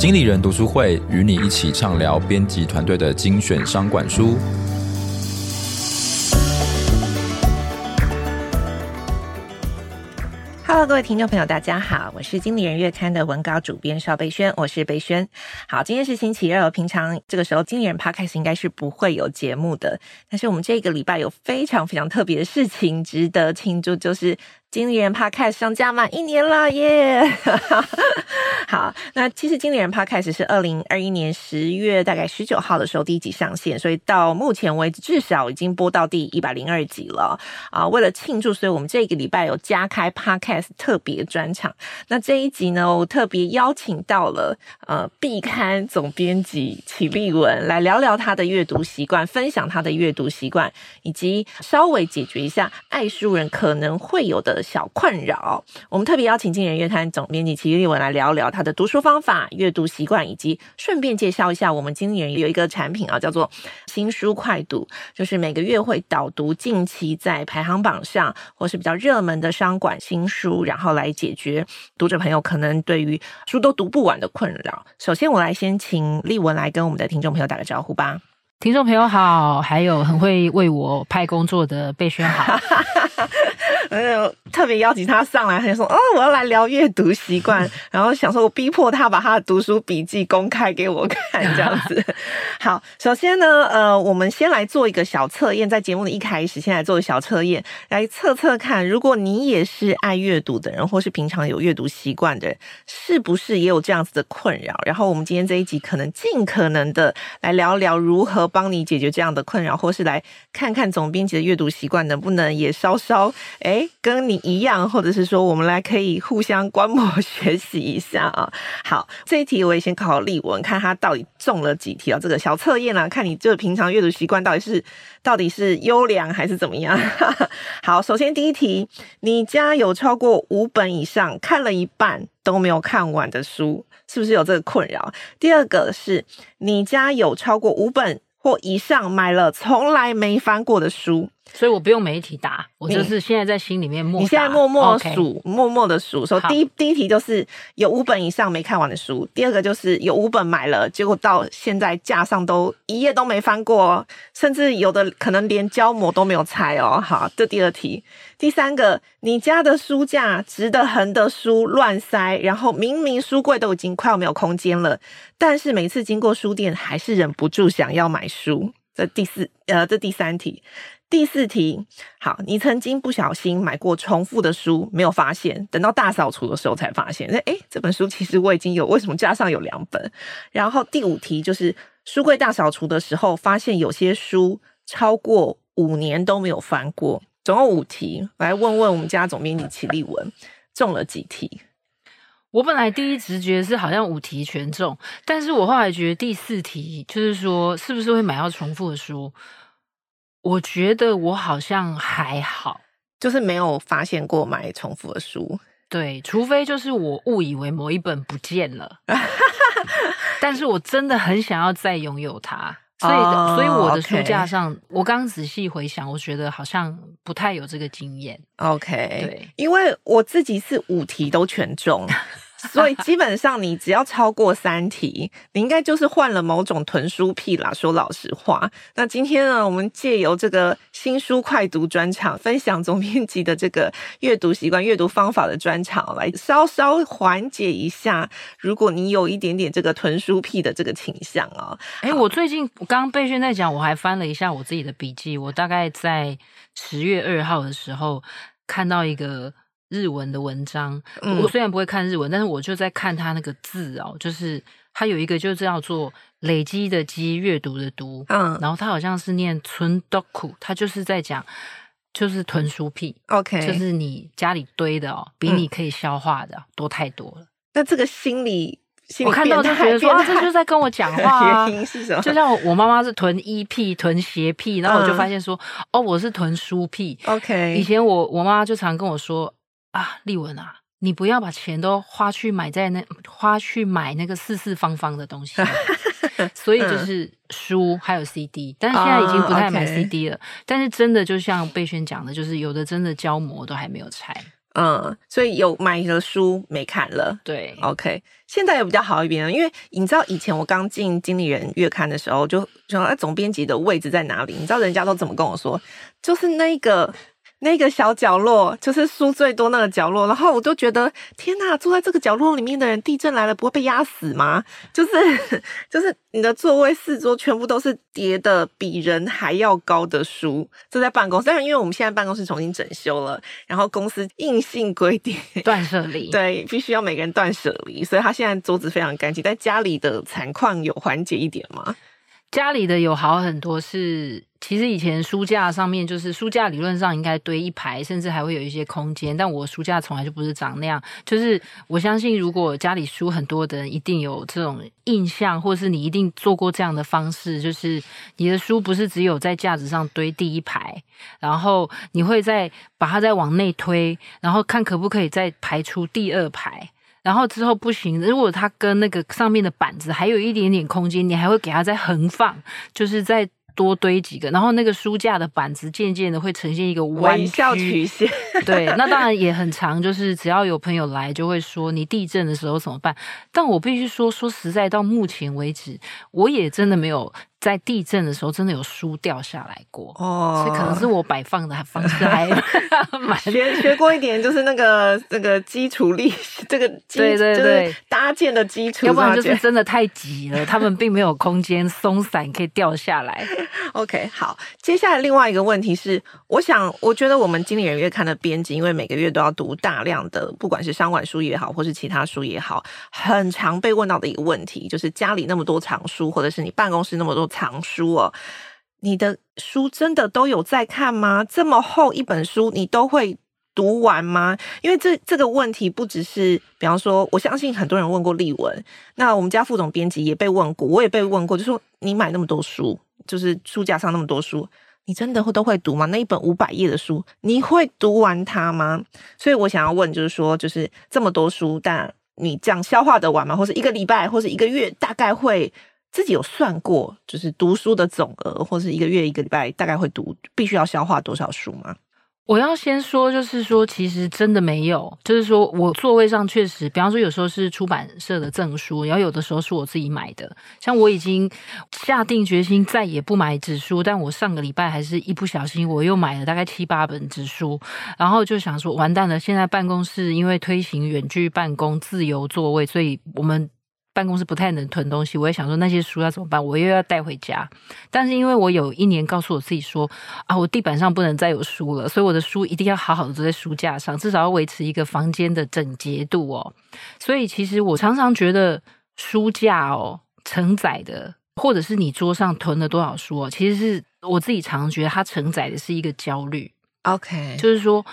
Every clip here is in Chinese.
经理人读书会与你一起畅聊编辑团队的精选商管书。Hello，各位听众朋友，大家好，我是经理人月刊的文稿主编邵贝萱，我是贝萱。好，今天是星期二，平常这个时候经理人 Podcast 应该是不会有节目的，但是我们这个礼拜有非常非常特别的事情值得庆祝，就是。经理人 Podcast 上架满一年了耶！Yeah! 好，那其实经理人 Podcast 是二零二一年十月大概十九号的时候第一集上线，所以到目前为止至少已经播到第一百零二集了啊！为了庆祝，所以我们这个礼拜有加开 Podcast 特别专场。那这一集呢，我特别邀请到了呃毕刊总编辑齐丽文来聊聊他的阅读习惯，分享他的阅读习惯，以及稍微解决一下爱书人可能会有的。小困扰，我们特别邀请经理人月刊总编辑齐立文来聊聊他的读书方法、阅读习惯，以及顺便介绍一下我们经理人有一个产品啊，叫做新书快读，就是每个月会导读近期在排行榜上或是比较热门的商管新书，然后来解决读者朋友可能对于书都读不完的困扰。首先，我来先请丽文来跟我们的听众朋友打个招呼吧。听众朋友好，还有很会为我派工作的贝轩好。嗯，特别邀请他上来，他就说：“哦，我要来聊阅读习惯。”然后想说，我逼迫他把他的读书笔记公开给我看，这样子。好，首先呢，呃，我们先来做一个小测验，在节目的一开始，先来做一个小测验，来测测看，如果你也是爱阅读的人，或是平常有阅读习惯的人，是不是也有这样子的困扰？然后我们今天这一集可能尽可能的来聊聊如何帮你解决这样的困扰，或是来看看总编辑的阅读习惯能不能也稍稍诶跟你一样，或者是说，我们来可以互相观摩 学习一下啊。好，这一题我也先考考丽文，看他到底中了几题啊？这个小测验啊，看你这平常阅读习惯到底是到底是优良还是怎么样？好，首先第一题，你家有超过五本以上看了一半都没有看完的书，是不是有这个困扰？第二个是你家有超过五本或以上买了从来没翻过的书。所以我不用每一题答，我就是现在在心里面默。你现在默默数.默默的数。说第一第一题就是有五本以上没看完的书，第二个就是有五本买了，结果到现在架上都一页都没翻过，甚至有的可能连胶膜都没有拆哦。好，这第二题。第三个，你家的书架直的横的书乱塞，然后明明书柜都已经快要没有空间了，但是每次经过书店还是忍不住想要买书。这第四呃，这第三题。第四题，好，你曾经不小心买过重复的书，没有发现，等到大扫除的时候才发现，诶，这本书其实我已经有，为什么架上有两本？然后第五题就是书柜大扫除的时候，发现有些书超过五年都没有翻过，总共五题，来问问我们家总编辑齐立文中了几题？我本来第一直觉是好像五题全中，但是我后来觉得第四题就是说，是不是会买到重复的书？我觉得我好像还好，就是没有发现过买重复的书。对，除非就是我误以为某一本不见了，但是我真的很想要再拥有它，所以，oh, 所以我的书架上.我刚仔细回想，我觉得好像不太有这个经验。OK，对，因为我自己是五题都全中。所以基本上，你只要超过三题，你应该就是患了某种囤书癖啦。说老实话，那今天呢，我们借由这个新书快读专场，分享总编辑的这个阅读习惯、阅读方法的专场，来稍稍缓解一下，如果你有一点点这个囤书癖的这个倾向啊。哎，我最近我刚刚贝萱在讲，我还翻了一下我自己的笔记，我大概在十月二号的时候看到一个。日文的文章，我虽然不会看日文，嗯、但是我就在看他那个字哦，就是他有一个就是叫做“累积的积”阅读的读，嗯，然后他好像是念存 doku，他就是在讲就是囤书癖，OK，就是你家里堆的哦，比你可以消化的、嗯、多太多了。那这个心理，心理我看到就觉得说啊，这就是在跟我讲 话、啊？就像我妈妈是囤衣癖、囤鞋癖，然后我就发现说，嗯、哦，我是囤书癖，OK。以前我我妈妈就常跟我说。啊，丽文啊，你不要把钱都花去买在那花去买那个四四方方的东西，所以就是书还有 CD，但是现在已经不太买 CD 了。Oh. 但是真的就像贝轩讲的，就是有的真的胶膜都还没有拆。嗯，所以有买了书没看了。对，OK，现在也比较好一点了，因为你知道以前我刚进经理人月刊的时候，就说啊，总编辑的位置在哪里？你知道人家都怎么跟我说？就是那个。那个小角落就是书最多那个角落，然后我就觉得天呐，坐在这个角落里面的人，地震来了不会被压死吗？就是 就是你的座位四桌全部都是叠的比人还要高的书，就在办公室。但是，因为我们现在办公室重新整修了，然后公司硬性规定 断舍离，对，必须要每个人断舍离，所以他现在桌子非常干净。但家里的惨况有缓解一点吗？家里的有好很多是，其实以前书架上面就是书架理论上应该堆一排，甚至还会有一些空间。但我书架从来就不是长那样。就是我相信，如果家里书很多的人，一定有这种印象，或是你一定做过这样的方式，就是你的书不是只有在架子上堆第一排，然后你会再把它再往内推，然后看可不可以再排出第二排。然后之后不行，如果它跟那个上面的板子还有一点点空间，你还会给它再横放，就是再多堆几个。然后那个书架的板子渐渐的会呈现一个弯曲线。对，那当然也很长，就是只要有朋友来，就会说你地震的时候怎么办？但我必须说，说实在，到目前为止，我也真的没有。在地震的时候，真的有书掉下来过哦，所以可能是我摆放的方式 学学过一点，就是那个那个基础力，这个基对对对，就是搭建的基础，要不然就是 真的太挤了，他们并没有空间松散可以掉下来。OK，好，接下来另外一个问题是，我想我觉得我们经理人月刊的编辑，因为每个月都要读大量的，不管是商管书也好，或是其他书也好，很常被问到的一个问题，就是家里那么多藏书，或者是你办公室那么多。藏书哦，你的书真的都有在看吗？这么厚一本书，你都会读完吗？因为这这个问题不只是，比方说，我相信很多人问过丽文，那我们家副总编辑也被问过，我也被问过，就说你买那么多书，就是书架上那么多书，你真的会都会读吗？那一本五百页的书，你会读完它吗？所以我想要问，就是说，就是这么多书，但你这样消化得完吗？或是一个礼拜，或是一个月，大概会？自己有算过，就是读书的总额，或是一个月、一个礼拜大概会读，必须要消化多少书吗？我要先说，就是说，其实真的没有，就是说我座位上确实，比方说有时候是出版社的赠书，然后有的时候是我自己买的。像我已经下定决心再也不买纸书，但我上个礼拜还是一不小心我又买了大概七八本纸书，然后就想说完蛋了，现在办公室因为推行远距办公、自由座位，所以我们。办公室不太能囤东西，我也想说那些书要怎么办？我又要带回家。但是因为我有一年告诉我自己说啊，我地板上不能再有书了，所以我的书一定要好好的坐在书架上，至少要维持一个房间的整洁度哦。所以其实我常常觉得书架哦承载的，或者是你桌上囤了多少书哦，其实是我自己常常觉得它承载的是一个焦虑。OK，就是说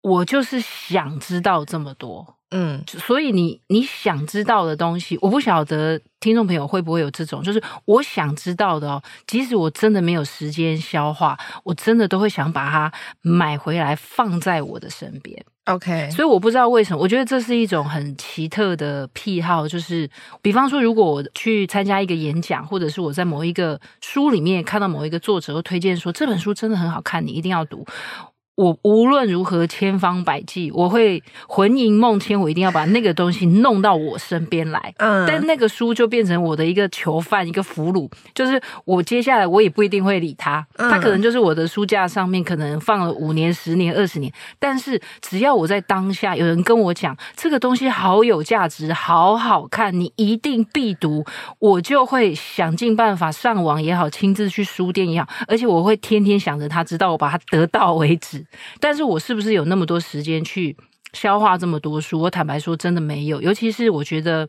我就是想知道这么多。嗯，所以你你想知道的东西，我不晓得听众朋友会不会有这种，就是我想知道的哦，即使我真的没有时间消化，我真的都会想把它买回来放在我的身边。OK，所以我不知道为什么，我觉得这是一种很奇特的癖好，就是比方说，如果我去参加一个演讲，或者是我在某一个书里面看到某一个作者推荐说这本书真的很好看，你一定要读。我无论如何千方百计，我会魂萦梦牵，我一定要把那个东西弄到我身边来。嗯，但那个书就变成我的一个囚犯，一个俘虏。就是我接下来我也不一定会理他，他可能就是我的书架上面可能放了五年、十年、二十年。但是只要我在当下有人跟我讲这个东西好有价值、好好看，你一定必读，我就会想尽办法上网也好，亲自去书店也好，而且我会天天想着他，直到我把它得到为止。但是我是不是有那么多时间去消化这么多书？我坦白说，真的没有。尤其是我觉得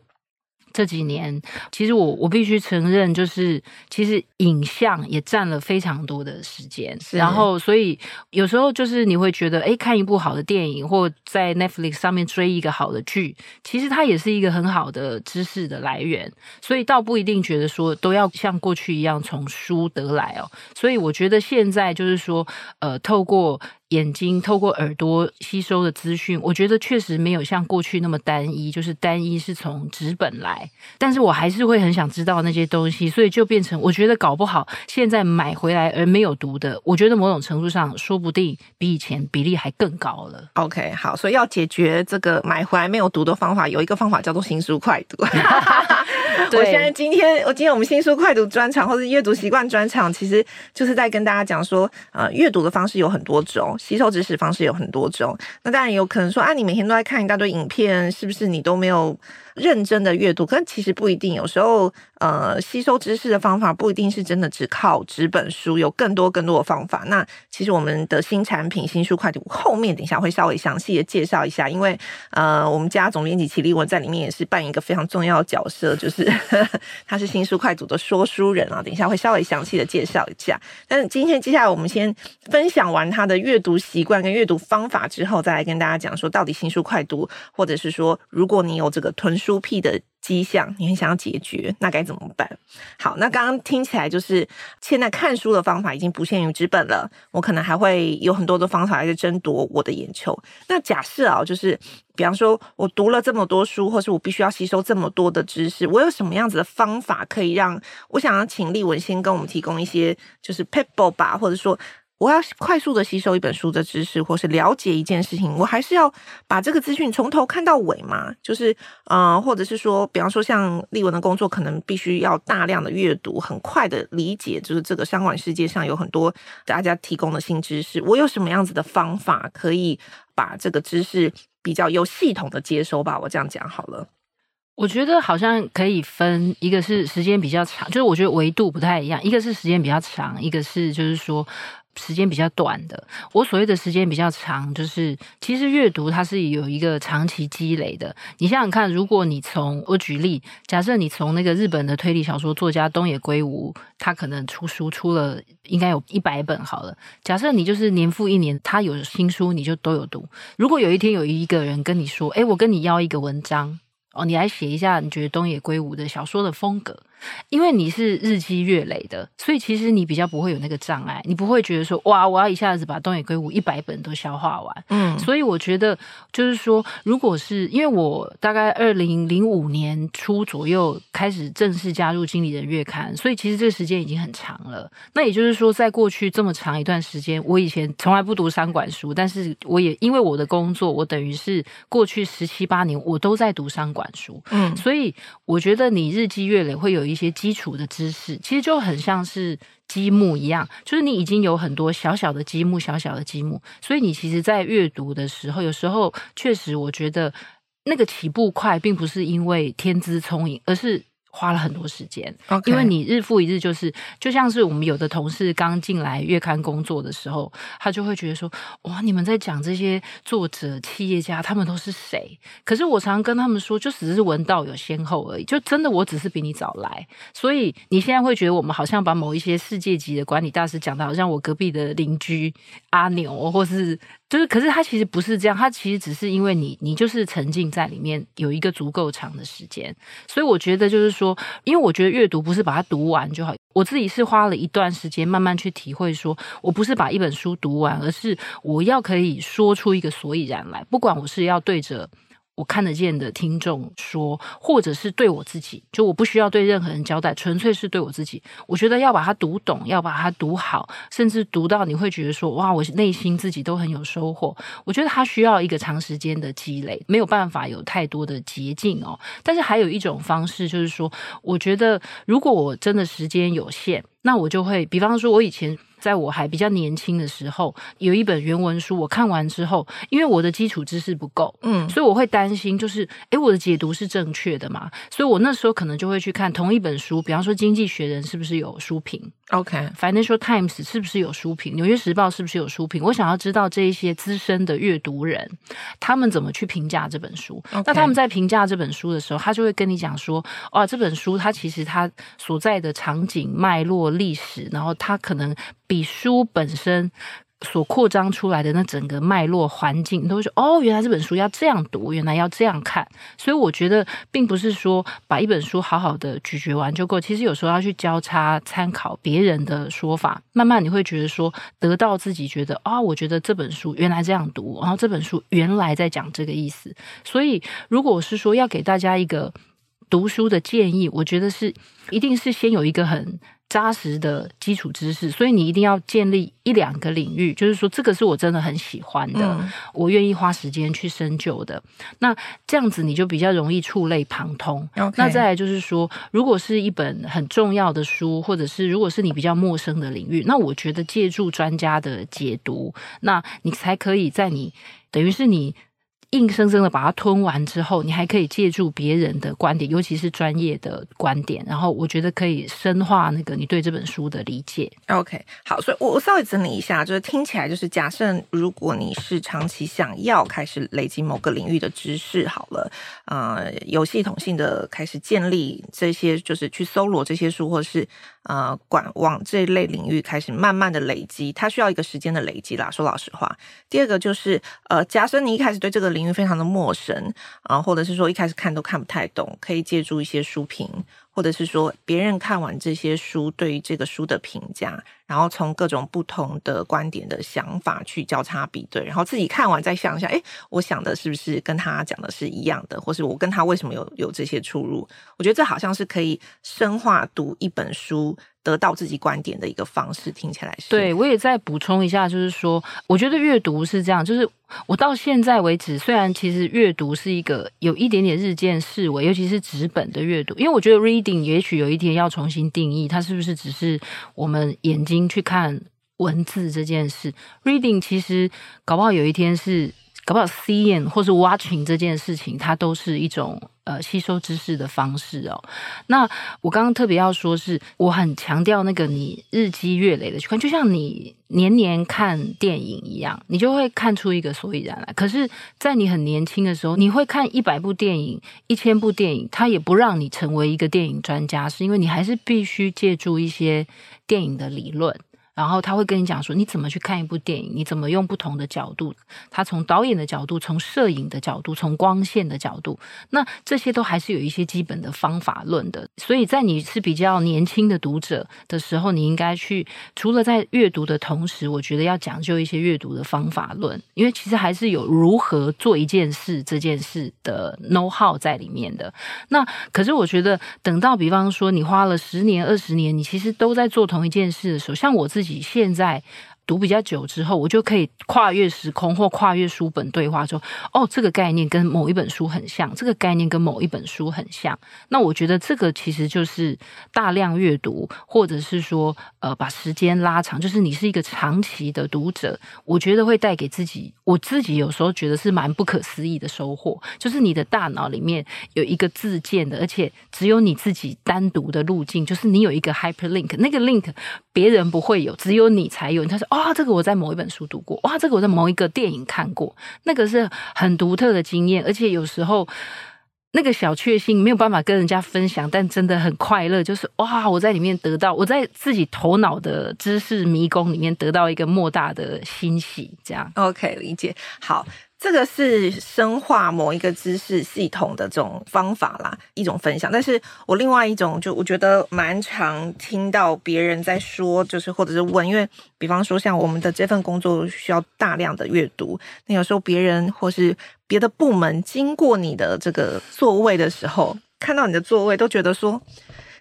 这几年，其实我我必须承认，就是其实影像也占了非常多的时间。然后，所以有时候就是你会觉得，哎，看一部好的电影，或在 Netflix 上面追一个好的剧，其实它也是一个很好的知识的来源。所以倒不一定觉得说都要像过去一样从书得来哦。所以我觉得现在就是说，呃，透过眼睛透过耳朵吸收的资讯，我觉得确实没有像过去那么单一，就是单一是从纸本来。但是我还是会很想知道那些东西，所以就变成我觉得搞不好现在买回来而没有读的，我觉得某种程度上说不定比以前比例还更高了。OK，好，所以要解决这个买回来没有读的方法，有一个方法叫做新书快读。对 我现在今天，我今天我们新书快读专场或者阅读习惯专场，其实就是在跟大家讲说，呃，阅读的方式有很多种，吸收知识方式有很多种。那当然有可能说，啊，你每天都在看一大堆影片，是不是你都没有？认真的阅读，可是其实不一定。有时候，呃，吸收知识的方法不一定是真的只靠纸本书，有更多更多的方法。那其实我们的新产品新书快读后面等一下会稍微详细的介绍一下，因为呃，我们家总编辑齐立文在里面也是扮演一个非常重要的角色，就是呵 呵他是新书快读的说书人啊。等一下会稍微详细的介绍一下。但是今天接下来我们先分享完他的阅读习惯跟阅读方法之后，再来跟大家讲说到底新书快读，或者是说如果你有这个吞书癖的迹象，你很想要解决，那该怎么办？好，那刚刚听起来就是现在看书的方法已经不限于纸本了，我可能还会有很多的方法来争夺我的眼球。那假设啊，就是比方说我读了这么多书，或是我必须要吸收这么多的知识，我有什么样子的方法可以让我想要请立文先跟我们提供一些就是 people 吧，或者说。我要快速的吸收一本书的知识，或是了解一件事情，我还是要把这个资讯从头看到尾嘛？就是，呃，或者是说，比方说像立文的工作，可能必须要大量的阅读，很快的理解，就是这个商管世界上有很多大家提供的新知识。我有什么样子的方法可以把这个知识比较有系统的接收吧？我这样讲好了。我觉得好像可以分，一个是时间比较长，就是我觉得维度不太一样，一个是时间比较长，一个是就是说。时间比较短的，我所谓的时间比较长，就是其实阅读它是有一个长期积累的。你想想看，如果你从我举例，假设你从那个日本的推理小说作家东野圭吾，他可能出书出了应该有一百本好了。假设你就是年复一年，他有新书你就都有读。如果有一天有一个人跟你说：“诶，我跟你要一个文章哦，你来写一下，你觉得东野圭吾的小说的风格。”因为你是日积月累的，所以其实你比较不会有那个障碍，你不会觉得说哇，我要一下子把东野圭吾一百本都消化完。嗯，所以我觉得就是说，如果是因为我大概二零零五年初左右开始正式加入《经理人月刊》，所以其实这个时间已经很长了。那也就是说，在过去这么长一段时间，我以前从来不读商管书，但是我也因为我的工作，我等于是过去十七八年我都在读商管书。嗯，所以我觉得你日积月累会有。一些基础的知识，其实就很像是积木一样，就是你已经有很多小小的积木，小小的积木，所以你其实，在阅读的时候，有时候确实，我觉得那个起步快，并不是因为天资聪颖，而是。花了很多时间，Okay. 因为你日复一日，就是就像是我们有的同事刚进来月刊工作的时候，他就会觉得说：“哇，你们在讲这些作者、企业家，他们都是谁？”可是我常常跟他们说，就只是文道有先后而已，就真的我只是比你早来。所以你现在会觉得我们好像把某一些世界级的管理大师讲的，好像我隔壁的邻居阿牛，或是。就是，可是它其实不是这样，它其实只是因为你，你就是沉浸在里面有一个足够长的时间，所以我觉得就是说，因为我觉得阅读不是把它读完就好，我自己是花了一段时间慢慢去体会，说我不是把一本书读完，而是我要可以说出一个所以然来，不管我是要对着。我看得见的听众说，或者是对我自己，就我不需要对任何人交代，纯粹是对我自己。我觉得要把它读懂，要把它读好，甚至读到你会觉得说，哇，我内心自己都很有收获。我觉得它需要一个长时间的积累，没有办法有太多的捷径哦。但是还有一种方式，就是说，我觉得如果我真的时间有限，那我就会，比方说，我以前。在我还比较年轻的时候，有一本原文书，我看完之后，因为我的基础知识不够，嗯，所以我会担心，就是，诶，我的解读是正确的嘛？所以我那时候可能就会去看同一本书，比方说《经济学人》是不是有书评？OK，Financial Times 是不是有书评？《纽约时报》是不是有书评？我想要知道这一些资深的阅读人，他们怎么去评价这本书.那他们在评价这本书的时候，他就会跟你讲说，哇，这本书它其实它所在的场景、脉络、历史，然后它可能。比书本身所扩张出来的那整个脉络环境，都会说哦，原来这本书要这样读，原来要这样看。所以我觉得，并不是说把一本书好好的咀嚼完就够，其实有时候要去交叉参考别人的说法，慢慢你会觉得说，得到自己觉得啊、我觉得这本书原来这样读，然后这本书原来在讲这个意思。所以，如果是说要给大家一个读书的建议，我觉得是一定是先有一个很。扎实的基础知识，所以你一定要建立一两个领域，就是说这个是我真的很喜欢的，嗯、我愿意花时间去深究的。那这样子你就比较容易触类旁通。那再来就是说，如果是一本很重要的书，或者是如果是你比较陌生的领域，那我觉得借助专家的解读，那你才可以在你等于是你。硬生生的把它吞完之后，你还可以借助别人的观点，尤其是专业的观点，然后我觉得可以深化那个你对这本书的理解。OK，好，所以我我稍微整理一下，就是听起来就是假设如果你是长期想要开始累积某个领域的知识，好了，呃，有系统性的开始建立这些，就是去搜罗这些书，或是呃，管往这一类领域开始慢慢的累积，它需要一个时间的累积啦。说老实话，第二个就是呃，假设你一开始对这个领域非常的陌生啊，或者是说一开始看都看不太懂，可以借助一些书评，或者是说别人看完这些书对于这个书的评价，然后从各种不同的观点的想法去交叉比对，然后自己看完再想一下，诶，我想的是不是跟他讲的是一样的，或是我跟他为什么有有这些出入？我觉得这好像是可以深化读一本书。得到自己观点的一个方式，听起来是。对，我也再补充一下，就是说，我觉得阅读是这样，就是我到现在为止，虽然其实阅读是一个有一点点日渐式微，尤其是纸本的阅读，因为我觉得 reading 也许有一天要重新定义，它是不是只是我们眼睛去看文字这件事？reading 其实搞不好有一天是。搞不好 seeing 或是 watching 这件事情，它都是一种呃吸收知识的方式哦。那我刚刚特别要说是，我很强调那个你日积月累的去看，就像你年年看电影一样，你就会看出一个所以然来。可是，在你很年轻的时候，你会看一百部电影、一千部电影，它也不让你成为一个电影专家，是因为你还是必须借助一些电影的理论。然后他会跟你讲说，你怎么去看一部电影，你怎么用不同的角度，他从导演的角度，从摄影的角度，从光线的角度，那这些都还是有一些基本的方法论的。所以在你是比较年轻的读者的时候，你应该去除了在阅读的同时，我觉得要讲究一些阅读的方法论，因为其实还是有如何做一件事这件事的 know how 在里面的。那可是我觉得，等到比方说你花了十年、二十年，你其实都在做同一件事的时候，像我自己。现在读比较久之后，我就可以跨越时空或跨越书本对话说，哦，这个概念跟某一本书很像，这个概念跟某一本书很像。那我觉得这个其实就是大量阅读，或者是说，呃，把时间拉长，就是你是一个长期的读者，我觉得会带给自己，我自己有时候觉得是蛮不可思议的收获，就是你的大脑里面有一个自建的，而且只有你自己单独的路径，就是你有一个 hyperlink，那个 link 别人不会有，只有你才有。他说，哦。这个我在某一本书读过，哇，这个我在某一个电影看过，那个是很独特的经验，而且有时候那个小确幸没有办法跟人家分享，但真的很快乐，就是哇，我在里面得到，我在自己头脑的知识迷宫里面得到一个莫大的欣喜，这样。OK，理解，好。这个是深化某一个知识系统的这种方法啦，一种分享。但是我另外一种，就我觉得蛮常听到别人在说，就是或者是问，因为比方说像我们的这份工作需要大量的阅读，那有时候别人或是别的部门经过你的这个座位的时候，看到你的座位，都觉得说，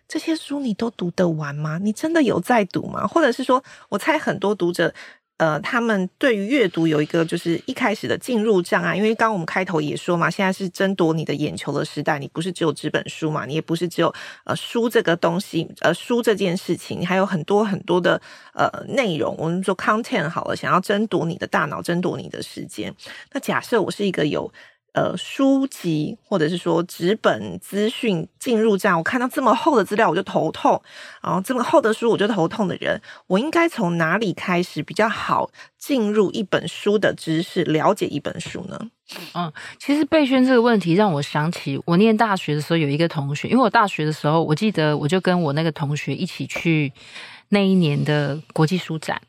这些书你都读得完吗？你真的有在读吗？或者是说，我猜很多读者。呃，他们对于阅读有一个就是一开始的进入障碍，因为刚刚我们开头也说嘛，现在是争夺你的眼球的时代，你不是只有纸本书嘛，你也不是只有呃书这个东西，呃书这件事情，还有很多很多的呃内容，我们说 content 好了，想要争夺你的大脑，争夺你的时间。那假设我是一个有。呃，书籍或者是说纸本资讯进入这样，我看到这么厚的资料我就头痛，然后这么厚的书我就头痛的人，我应该从哪里开始比较好进入一本书的知识，了解一本书呢？嗯，其实贝萱这个问题让我想起我念大学的时候有一个同学，因为我大学的时候我记得我就跟我那个同学一起去那一年的国际书展。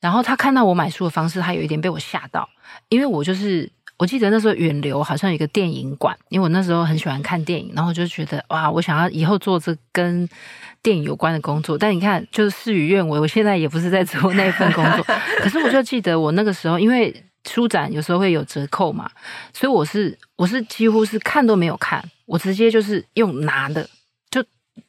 然后他看到我买书的方式，他有一点被我吓到，因为我就是。我记得那时候远流好像有一个电影馆，因为我那时候很喜欢看电影，然后就觉得哇，我想要以后做这跟电影有关的工作。但你看，就是事与愿违，我现在也不是在做那份工作。可是我就记得我那个时候，因为书展有时候会有折扣嘛，所以我是我是几乎是看都没有看，我直接就是用拿的。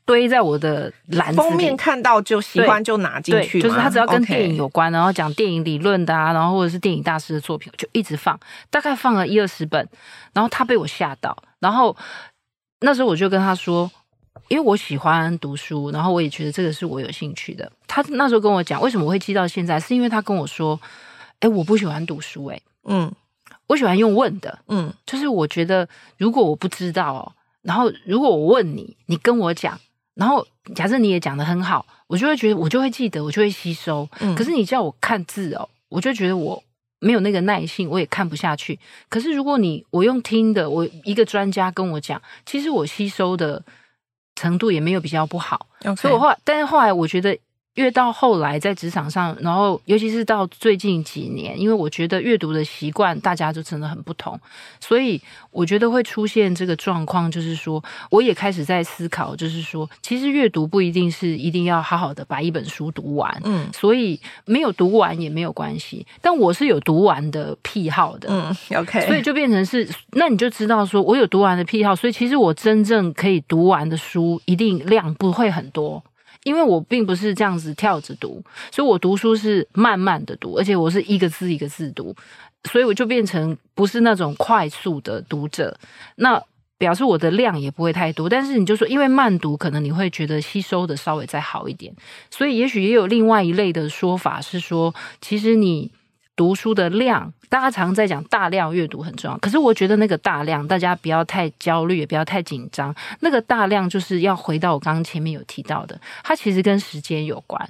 堆在我的篮封面看到就喜欢就拿进去，就是他只要跟？电影有关，然后讲电影理论的啊，然后或者是电影大师的作品，就一直放，大概放了一二十本，然后他被我吓到，然后那时候我就跟他说，因为我喜欢读书，然后我也觉得这个是我有兴趣的。他那时候跟我讲，为什么我会记到现在，是因为他跟我说，哎，我不喜欢读书，哎，嗯，我喜欢用问的，嗯，就是我觉得如果我不知道哦。然后，如果我问你，你跟我讲，然后假设你也讲的很好，我就会觉得我就会记得，我就会吸收。嗯。可是你叫我看字哦，我就觉得我没有那个耐性，我也看不下去。可是如果你我用听的，我一个专家跟我讲，其实我吸收的程度也没有比较不好。所以我后来，但是后来我觉得。越到后来在职场上，然后尤其是到最近几年，因为我觉得阅读的习惯大家就真的很不同，所以我觉得会出现这个状况，就是说我也开始在思考，就是说其实阅读不一定是一定要好好的把一本书读完，嗯，所以没有读完也没有关系，但我是有读完的癖好的，嗯，OK，所以就变成是，那你就知道说我有读完的癖好，所以其实我真正可以读完的书一定量不会很多。因为我并不是这样子跳着读，所以我读书是慢慢的读，而且我是一个字一个字读，所以我就变成不是那种快速的读者。那表示我的量也不会太多，但是你就说，因为慢读，可能你会觉得吸收的稍微再好一点。所以也许也有另外一类的说法是说，其实你。读书的量，大家常在讲大量阅读很重要，可是我觉得那个大量，大家不要太焦虑，也不要太紧张。那个大量就是要回到我刚刚前面有提到的，它其实跟时间有关。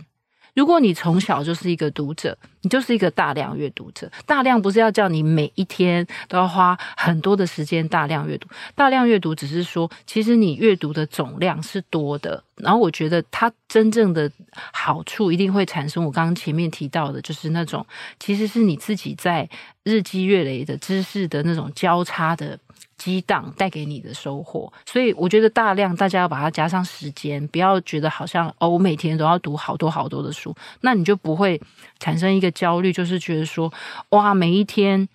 如果你从小就是一个读者，你就是一个大量阅读者。大量不是要叫你每一天都要花很多的时间大量阅读，大量阅读只是说，其实你阅读的总量是多的。然后我觉得它真正的好处一定会产生，我刚刚前面提到的，就是那种其实是你自己在日积月累的知识的那种交叉的。激荡带给你的收获，所以我觉得大量大家要把它加上时间，不要觉得好像哦，我每天都要读好多好多的书，那你就不会产生一个焦虑，就是觉得说哇，每一天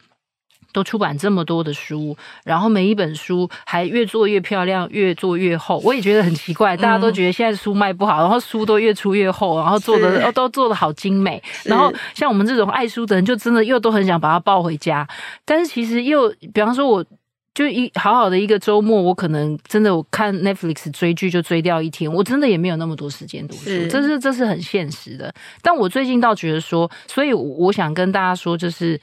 都出版这么多的书，然后每一本书还越做越漂亮，越做越厚。我也觉得很奇怪，大家都觉得现在书卖不好，然后书都越出越厚，然后做的都做的好精美，然后像我们这种爱书的人，就真的又都很想把它抱回家，但是其实又比方说我。就一好好的一个周末，我可能真的我看 Netflix 追剧就追掉一天，我真的也没有那么多时间读书，是这是这是很现实的。但我最近倒觉得说，所以我想跟大家说，就是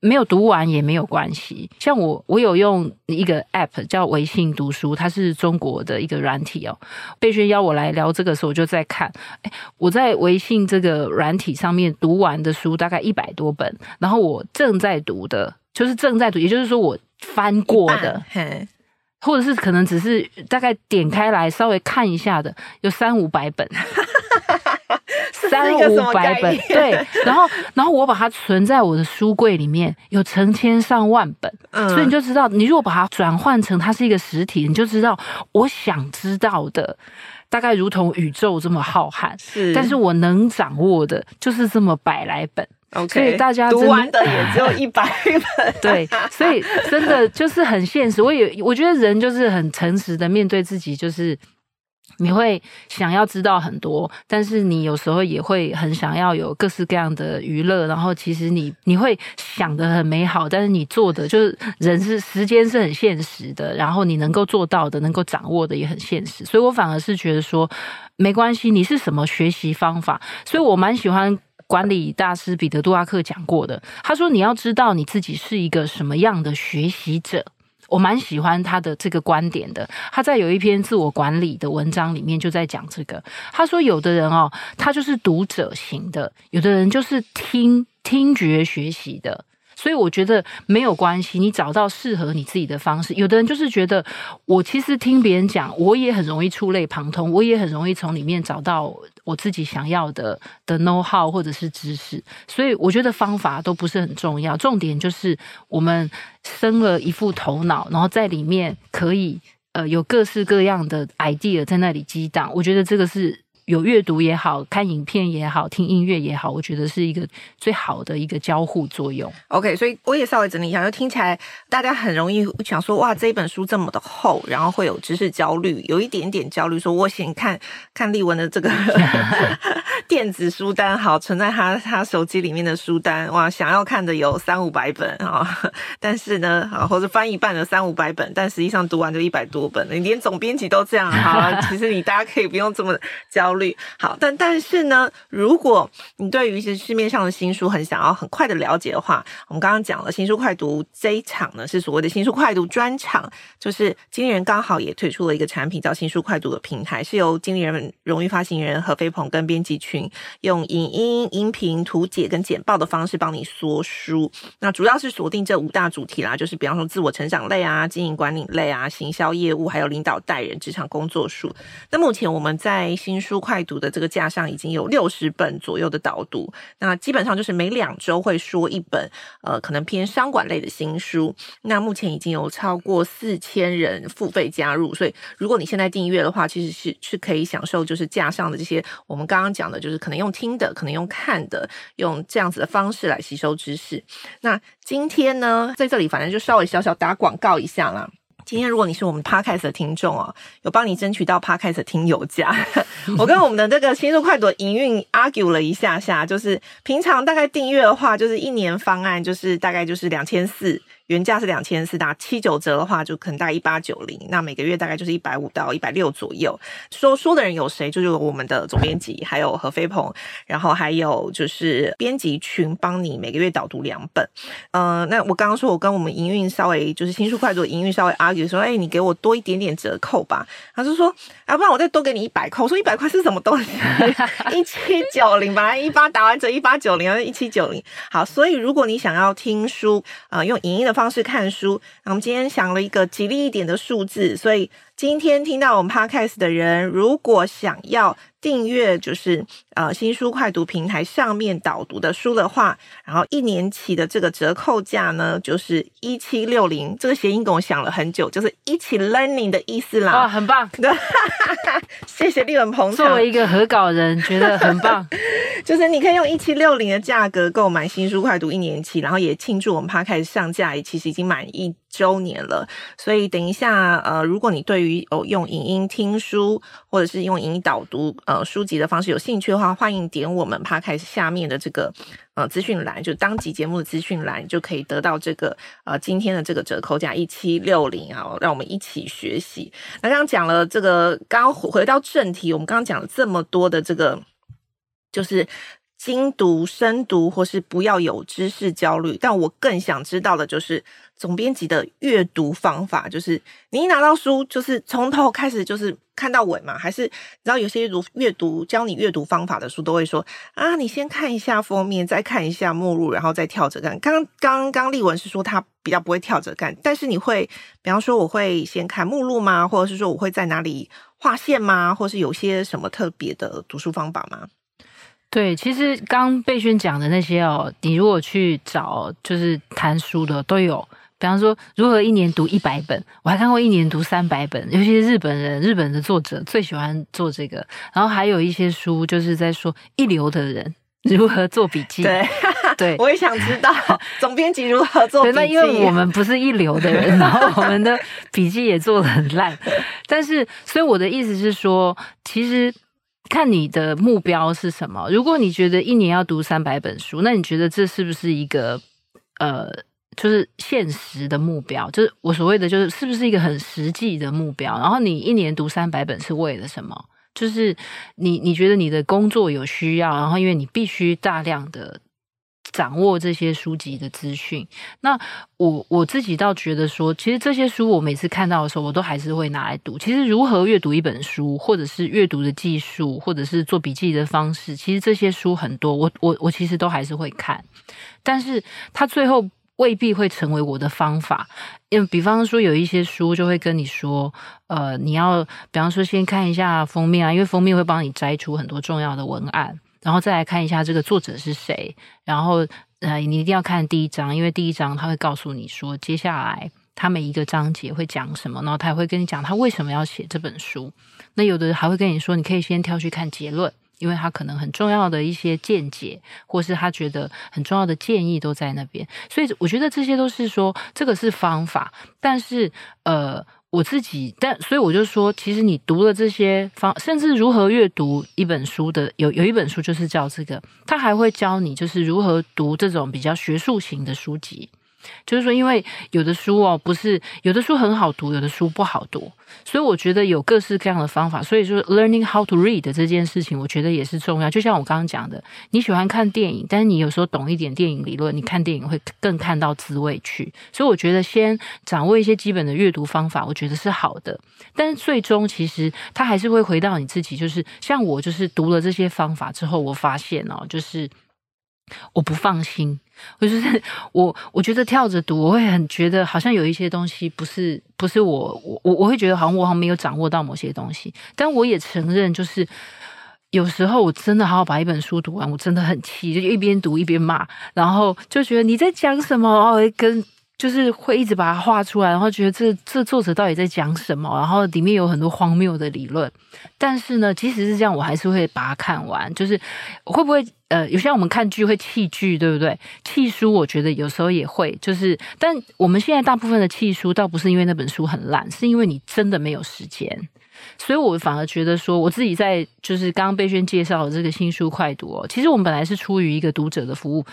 没有读完也没有关系。像我，我有用一个 App 叫微信读书，它是中国的一个软体哦。贝轩邀我来聊这个时候，我就在看，哎，我在微信这个软体上面读完的书大概一百多本，然后我正在读的，就是正在读，也就是说我。翻过的，或者是可能只是大概点开来稍微看一下的，有三五百本，三五百本，对。然后，然后我把它存在我的书柜里面，有成千上万本，嗯，所以你就知道，你如果把它转换成它是一个实体，你就知道我想知道的，大概如同宇宙这么浩瀚，是，但是我能掌握的就是这么百来本。Okay, 所以大家读完的也只有一百 本，对，所以真的就是很现实。我也我觉得人就是很诚实的面对自己，就是你会想要知道很多，但是你有时候也会很想要有各式各样的娱乐。然后其实你你会想的很美好，但是你做的就是人是时间是很现实的，然后你能够做到的、能够掌握的也很现实。所以我反而是觉得说没关系，你是什么学习方法？所以我蛮喜欢。管理大师彼得·杜拉克讲过的，他说：“你要知道你自己是一个什么样的学习者。”我蛮喜欢他的这个观点的。他在有一篇自我管理的文章里面就在讲这个。他说：“有的人哦，他就是读者型的；有的人就是听听觉学习的。”所以我觉得没有关系，你找到适合你自己的方式。有的人就是觉得，我其实听别人讲，我也很容易触类旁通，我也很容易从里面找到我自己想要的的 know how 或者是知识。所以我觉得方法都不是很重要，重点就是我们生了一副头脑，然后在里面可以呃有各式各样的 idea 在那里激荡。我觉得这个是。有阅读也好，看影片也好，听音乐也好，我觉得是一个最好的一个交互作用。OK，所以我也稍微整理一下，就听起来大家很容易想说，哇，这一本书这么的厚，然后会有知识焦虑，有一点点焦虑，说我先看看丽文的这个 电子书单，好，存在他他手机里面的书单，哇，想要看的有三五百本啊，但是呢，啊，或者翻一半的三五百本，但实际上读完就一百多本，你连总编辑都这样，好，其实你大家可以不用这么焦虑。好，但但是呢，如果你对于一些市面上的新书很想要很快的了解的话，我们刚刚讲了新书快读这一场呢，是所谓的新书快读专场，就是经理人刚好也推出了一个产品叫新书快读的平台，是由经理人荣誉发行人何飞鹏跟编辑群用影音、音频、图解跟简报的方式帮你说书。那主要是锁定这五大主题啦，就是比方说自我成长类啊、经营管理类啊、行销业务，还有领导带人、职场工作书。那目前我们在新书快快读的这个架上已经有六十本左右的导读，那基本上就是每两周会说一本，呃，可能偏商管类的新书。那目前已经有超过四千人付费加入，所以如果你现在订阅的话，其实是是可以享受就是架上的这些我们刚刚讲的，就是可能用听的，可能用看的，用这样子的方式来吸收知识。那今天呢，在这里反正就稍微小小打广告一下啦。今天如果你是我们 Podcast 的听众哦，有帮你争取到 Podcast 听友价。我跟我们的这个新速快朵营运 argue 了一下下，就是平常大概订阅的话，就是一年方案就是大概就是两千四。原价是两千四，打七九折的话，就可能大概一八九零。那每个月大概就是一百五到一百六左右。说说的人有谁？就是我们的总编辑，还有何飞鹏，然后还有就是编辑群帮你每个月导读两本。嗯、那我刚刚说我跟我们营运稍微就是新书快读营运稍微 argue 说，哎、你给我多一点点折扣吧。他就说，要、啊、不然我再多给你一百块。我说一百块是什么东西？一七九零，本来一八打完折一八九零，然后一七九零。好，所以如果你想要听书，呃，用影音的方方式看书，那我们今天想了一个吉利一点的数字，所以今天听到我们 Podcast 的人，如果想要订阅，就是呃新书快读平台上面导读的书的话，然后一年期的这个折扣价呢，就是一七六零。这个谐音梗我想了很久，就是一起 learning 的意思啦。哇，很棒！谢谢丽文捧场。作为一个合稿人，觉得很棒。就是你可以用一七六零的价格购买新书快读一年期，然后也庆祝我们 Podcast 上架也其实已经满一周年了。所以等一下，呃，如果你对于哦用影音听书或者是用影音导读呃书籍的方式有兴趣的话，欢迎点我们 p 开下面的这个呃资讯栏，就当集节目的资讯栏，就可以得到这个呃今天的这个折扣价一七六零啊，让我们一起学习。那刚刚讲了这个，刚回到正题，我们刚刚讲了这么多的这个。就是精读、深读，或是不要有知识焦虑。但我更想知道的就是总编辑的阅读方法。就是你一拿到书，就是从头开始，就是看到尾嘛？还是你知道有些读、阅读教你阅读方法的书，都会说啊，你先看一下封面，再看一下目录，然后再跳着看。刚刚刚丽文是说他比较不会跳着看，但是你会，比方说我会先看目录吗？或者是说我会在哪里划线吗？或是有些什么特别的读书方法吗？对，其实刚贝轩讲的那些哦，你如果去找就是谈书的都有，比方说如何一年读一百本，我还看过一年读三百本，尤其是日本人，日本的作者最喜欢做这个。然后还有一些书就是在说一流的人 如何做笔记。对，对，我也想知道 总编辑如何做笔记。那因为我们不是一流的人，然后我们的笔记也做的很烂。但是，所以我的意思是说，其实。看你的目标是什么？如果你觉得一年要读三百本书，那你觉得这是不是一个呃，就是现实的目标？就是我所谓的，就是是不是一个很实际的目标？然后你一年读三百本是为了什么？就是你你觉得你的工作有需要，然后因为你必须大量的。掌握这些书籍的资讯，那我我自己倒觉得说，其实这些书我每次看到的时候，我都还是会拿来读。其实如何阅读一本书，或者是阅读的技术，或者是做笔记的方式，其实这些书很多，我我我其实都还是会看。但是它最后未必会成为我的方法。因为比方说有一些书就会跟你说，呃，你要比方说先看一下封面啊，因为封面会帮你摘出很多重要的文案，然后再来看一下这个作者是谁，然后呃，你一定要看第一章，因为第一章他会告诉你说接下来。他每一个章节会讲什么，然后他也会跟你讲他为什么要写这本书。那有的还会跟你说，你可以先跳去看结论，因为他可能很重要的一些见解，或是他觉得很重要的建议都在那边。所以我觉得这些都是说这个是方法，但是呃，我自己但所以我就说，其实你读了这些方，甚至如何阅读一本书的，有有一本书就是叫这个，他还会教你就是如何读这种比较学术型的书籍。就是说，因为有的书哦，不是有的书很好读，有的书不好读，所以我觉得有各式各样的方法。所以说，learning how to read 这件事情，我觉得也是重要。就像我刚刚讲的，你喜欢看电影，但是你有时候懂一点电影理论，你看电影会更看到滋味去。所以我觉得先掌握一些基本的阅读方法，我觉得是好的。但是最终其实它还是会回到你自己。就是像我，就是读了这些方法之后，我发现哦，就是我不放心。我就是我，我觉得跳着读，我会很觉得好像有一些东西不是不是我我我我会觉得好像我好像没有掌握到某些东西，但我也承认，就是有时候我真的好好把一本书读完，我真的很气，就一边读一边骂，然后就觉得你在讲什么哦，跟。就是会一直把它画出来，然后觉得这这作者到底在讲什么，然后里面有很多荒谬的理论。但是呢，即使是这样，我还是会把它看完。就是会不会呃，有些我们看剧会弃剧，对不对？弃书，我觉得有时候也会。就是，但我们现在大部分的弃书，倒不是因为那本书很烂，是因为你真的没有时间。所以我反而觉得说，我自己在就是刚刚贝轩介绍的这个新书快读哦，其实我们本来是出于一个读者的服务，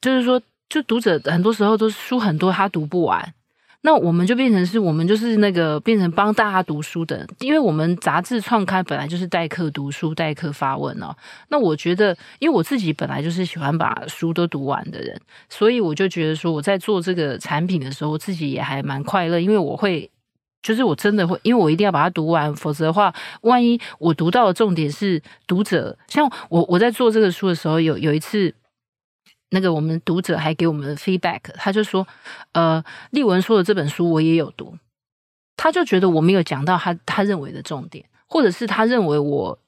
就是说。就读者很多时候都是书很多，他读不完，那我们就变成是我们就是那个变成帮大家读书的，因为我们杂志创刊本来就是代课读书、代课发问哦。那我觉得，因为我自己本来就是喜欢把书都读完的人，所以我就觉得说我在做这个产品的时候，我自己也还蛮快乐，因为我会就是我真的会，因为我一定要把它读完，否则的话，万一我读到的重点是读者，像我我在做这个书的时候，有有一次。那个我们读者还给我们 feedback，他就说，呃，丽文说的这本书我也有读，他就觉得我没有讲到他他认为的重点，或者是他认为我。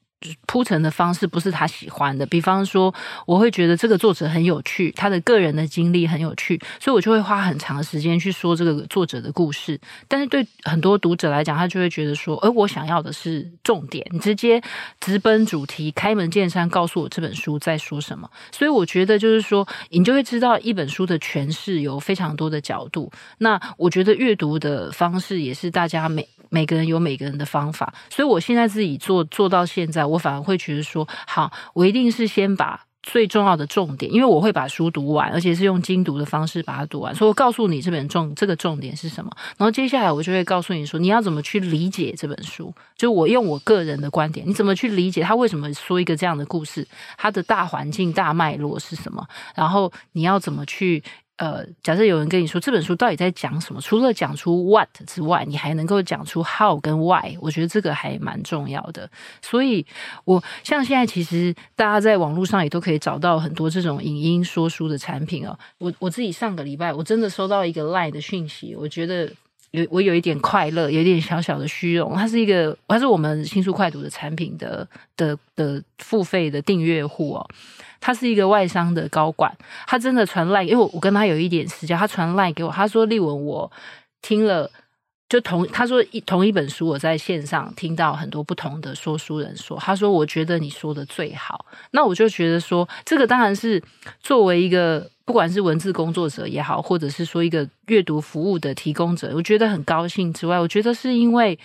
铺陈的方式不是他喜欢的，比方说，我会觉得这个作者很有趣，他的个人的经历很有趣，所以我就会花很长的时间去说这个作者的故事。但是对很多读者来讲，他就会觉得说，而我想要的是重点，你直接直奔主题，开门见山告诉我这本书在说什么。所以我觉得就是说，你就会知道一本书的诠释有非常多的角度。那我觉得阅读的方式也是大家每每个人有每个人的方法。所以我现在自己做做到现在。我反而会觉得说，好，我一定是先把最重要的重点，因为我会把书读完，而且是用精读的方式把它读完。所以我告诉你这本重这个重点是什么，然后接下来我就会告诉你说，你要怎么去理解这本书。就我用我个人的观点，你怎么去理解他为什么说一个这样的故事，它的大环境大脉络是什么，然后你要怎么去。呃，假设有人跟你说这本书到底在讲什么，除了讲出 what 之外，你还能够讲出 how 跟 why，我觉得这个还蛮重要的。所以，我像现在其实大家在网络上也都可以找到很多这种影音说书的产品哦。我我自己上个礼拜我真的收到一个 line 的讯息，我觉得有我有一点快乐，有一点小小的虚荣。它是一个，它是我们新书快读的产品的的的付费的订阅户哦。他是一个外商的高管，他真的传赖，因为我我跟他有一点私交，他传赖给我，他说：“立文，我听了就同他说一同一本书，我在线上听到很多不同的说书人说，他说我觉得你说的最好。”那我就觉得说，这个当然是作为一个不管是文字工作者也好，或者是说一个阅读服务的提供者，我觉得很高兴之外，我觉得是因为。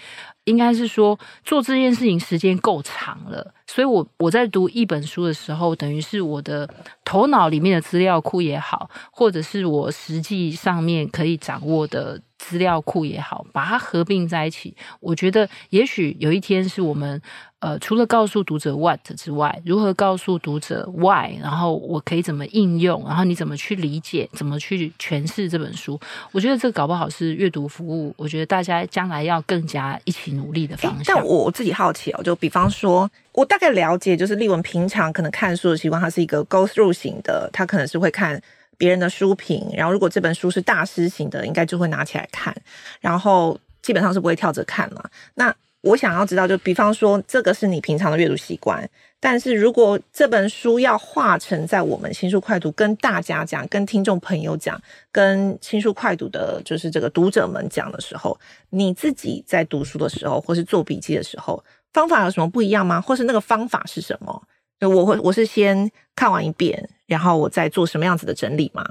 应该是说做这件事情时间够长了，所以我我在读一本书的时候，等于是我的头脑里面的资料库也好，或者是我实际上面可以掌握的资料库也好，把它合并在一起。我觉得也许有一天是我们。呃，除了告诉读者 what 之外，如何告诉读者 why？然后我可以怎么应用？然后你怎么去理解？怎么去诠释这本书？我觉得这个搞不好是阅读服务。我觉得大家将来要更加一起努力的方向。但我自己好奇哦，就比方说，我大概了解，就是丽文平常可能看书的习惯，它是一个 go through 型的，他可能是会看别人的书评，然后如果这本书是大师型的，应该就会拿起来看，然后基本上是不会跳着看嘛。那我想要知道，就比方说，这个是你平常的阅读习惯，但是如果这本书要化成在我们新书快读跟大家讲、跟听众朋友讲、跟新书快读的，就是这个读者们讲的时候，你自己在读书的时候，或是做笔记的时候，方法有什么不一样吗？或是那个方法是什么？就我会，我是先看完一遍，然后我再做什么样子的整理吗？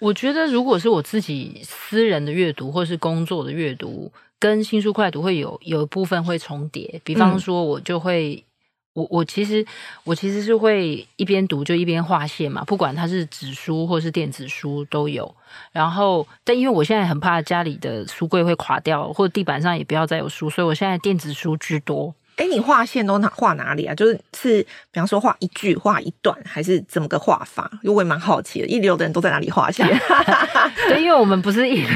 我觉得，如果是我自己私人的阅读，或是工作的阅读。跟新书快读会有有一部分会重叠，比方说，我就会，嗯、我我其实我其实是会一边读就一边划线嘛，不管它是纸书或是电子书都有。然后，但因为我现在很怕家里的书柜会垮掉，或者地板上也不要再有书，所以我现在电子书居多。哎，你画线都哪画哪里啊？就是是，比方说画一句、话一段，还是怎么个画法？因为我也蛮好奇的，一流的人都在哪里画线？对，因为我们不是一流。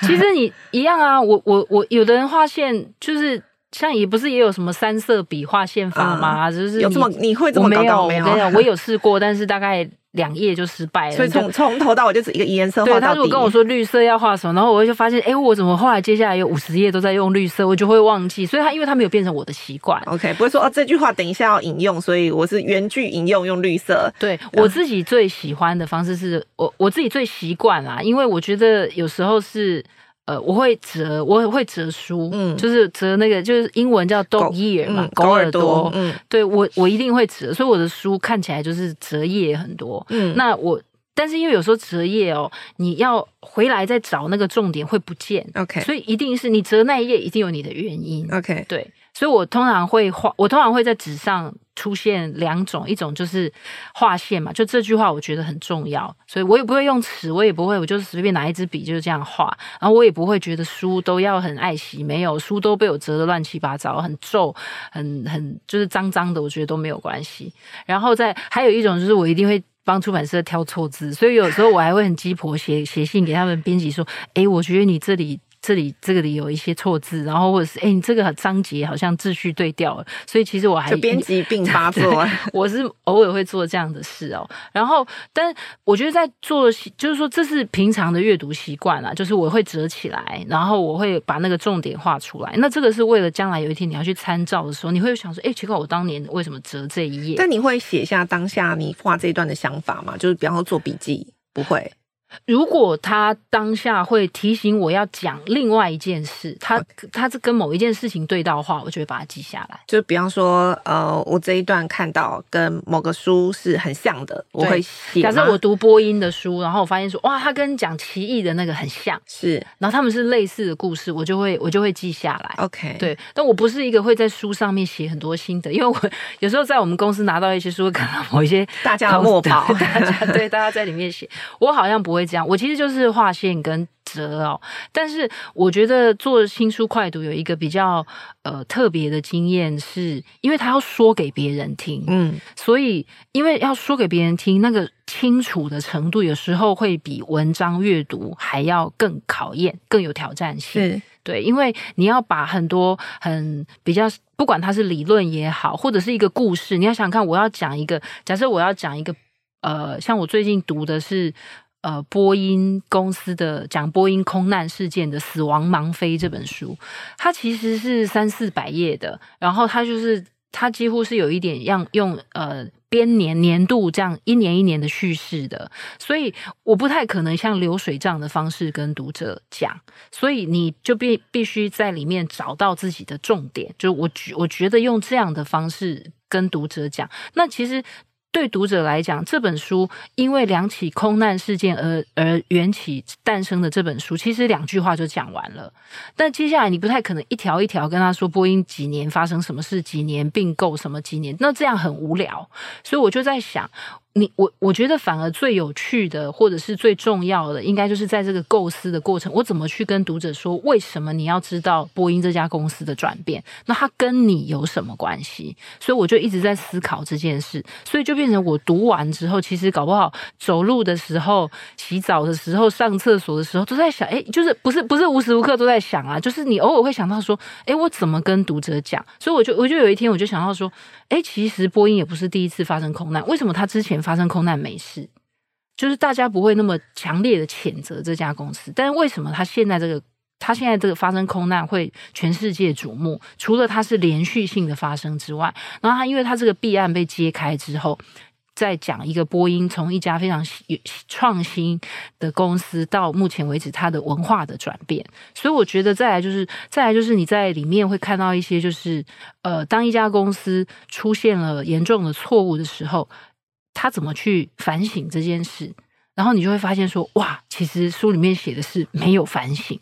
其实你一样啊，我我我，有的人画线就是像也不是也有什么三色笔画线法吗？嗯、就是有这么你会这么搞搞没有？我有试过，但是大概。两页就失败了，所以从从头到尾就只一个颜色。对，他如果跟我说绿色要画什么，然后我就发现，哎，我怎么后来接下来有五十页都在用绿色，我就会忘记。所以他因为他没有变成我的习惯，OK，不会说哦这句话等一下要引用，所以我是原句引用用绿色。对，我自己最喜欢的方式是我我自己最习惯啦，因为我觉得有时候是。呃，我会折，我会折书，嗯，就是折那个，就是英文叫 dog ear 嘛，嗯、狗耳朵，狗耳朵嗯，对我我一定会折，所以我的书看起来就是折页很多，嗯，那我，但是因为有时候折页哦，你要回来再找那个重点会不见，OK，所以一定是你折那一页一定有你的原因，OK，对。所以我通常会画，我通常会在纸上出现两种，一种就是画线嘛，就这句话我觉得很重要，所以我也不会用尺，我也不会，我就是随便拿一支笔就是这样画，然后我也不会觉得书都要很爱惜，没有，书都被我折得乱七八糟，很皱，很很就是脏脏的，我觉得都没有关系。然后再还有一种就是我一定会帮出版社挑错字，所以有时候我还会很鸡婆写写信给他们编辑说，哎，我觉得你这里。这里这个里有一些错字，然后或者是哎，你这个章节好像秩序对调了，所以其实我还编辑并发作，我是偶尔会做这样的事哦。然后，但我觉得在做，就是说这是平常的阅读习惯啦，就是我会折起来，然后我会把那个重点画出来。那这个是为了将来有一天你要去参照的时候，你会想说，哎，奇怪，我当年为什么折这一页？但你会写下当下你画这一段的想法吗？就是比方说做笔记，不会。如果他当下会提醒我要讲另外一件事，他他是跟某一件事情对到的话，我就会把它记下来。就比方说，呃，我这一段看到跟某个书是很像的，我会写。假设我读播音的书，然后我发现说，哇，他跟讲奇异的那个很像，是，然后他们是类似的故事，我就会我就会记下来。OK，对，但我不是一个会在书上面写很多心得，因为我有时候在我们公司拿到一些书，看到某一些大家的墨宝，大家对大家在里面写，我好像不会这样，我其实就是画线跟折哦。但是我觉得做新书快读有一个比较呃特别的经验，是因为他要说给别人听，嗯，所以因为要说给别人听，那个清楚的程度有时候会比文章阅读还要更考验，更有挑战性。对，因为你要把很多很比较，不管它是理论也好，或者是一个故事，你要想看，我要讲一个，假设我要讲一个，呃，像我最近读的是。呃，波音公司的讲波音空难事件的《死亡盲飞》这本书，它其实是三四百页的，然后它就是它几乎是有一点样用呃编年年度这样一年一年的叙事的，所以我不太可能像流水账的方式跟读者讲，所以你就必必须在里面找到自己的重点，就我觉我觉得用这样的方式跟读者讲，那其实。对读者来讲，这本书因为两起空难事件而而缘起诞生的这本书，其实两句话就讲完了。但接下来你不太可能一条一条跟他说波音几年发生什么事，几年并购什么几年，那这样很无聊。所以我就在想。你我我觉得反而最有趣的，或者是最重要的，应该就是在这个构思的过程，我怎么去跟读者说，为什么你要知道波音这家公司的转变？那它跟你有什么关系？所以我就一直在思考这件事，所以就变成我读完之后，其实搞不好走路的时候、洗澡的时候、上厕所的时候，都在想，哎，就是不是不是无时无刻都在想啊，就是你偶尔会想到说，哎，我怎么跟读者讲？所以我就我就有一天我就想到说，哎，其实波音也不是第一次发生空难，为什么他之前？发生空难没事，就是大家不会那么强烈的谴责这家公司。但是为什么他现在这个他现在这个发生空难会全世界瞩目？除了它是连续性的发生之外，然后他因为他这个弊案被揭开之后。在讲一个波音从一家非常创新的公司到目前为止它的文化的转变，所以我觉得再来就是再来就是你在里面会看到一些就是呃，当一家公司出现了严重的错误的时候，他怎么去反省这件事，然后你就会发现说哇，其实书里面写的是没有反省。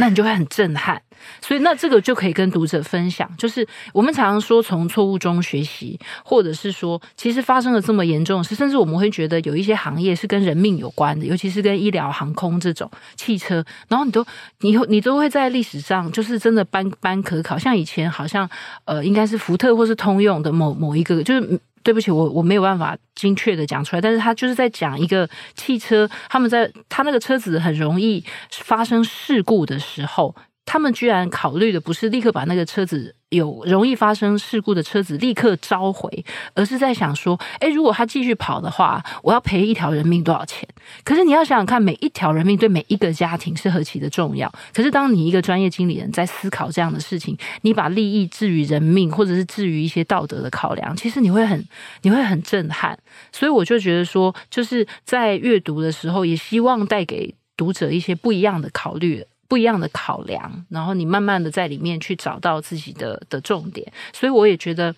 那你就会很震撼，所以那这个就可以跟读者分享，就是我们常常说从错误中学习，或者是说其实发生了这么严重的事，甚至我们会觉得有一些行业是跟人命有关的，尤其是跟医疗、航空这种汽车，然后你都你你都会在历史上就是真的班班可考，像以前好像呃应该是福特或是通用的某某一个就是。对不起，我我没有办法精确的讲出来，但是他就是在讲一个汽车，他们在他那个车子很容易发生事故的时候。他们居然考虑的不是立刻把那个车子有容易发生事故的车子立刻召回，而是在想说，诶，如果他继续跑的话，我要赔一条人命多少钱？可是你要想想看，每一条人命对每一个家庭是何其的重要。可是当你一个专业经理人在思考这样的事情，你把利益置于人命，或者是置于一些道德的考量，其实你会很你会很震撼。所以我就觉得说，就是在阅读的时候，也希望带给读者一些不一样的考虑。不一样的考量，然后你慢慢的在里面去找到自己的的重点，所以我也觉得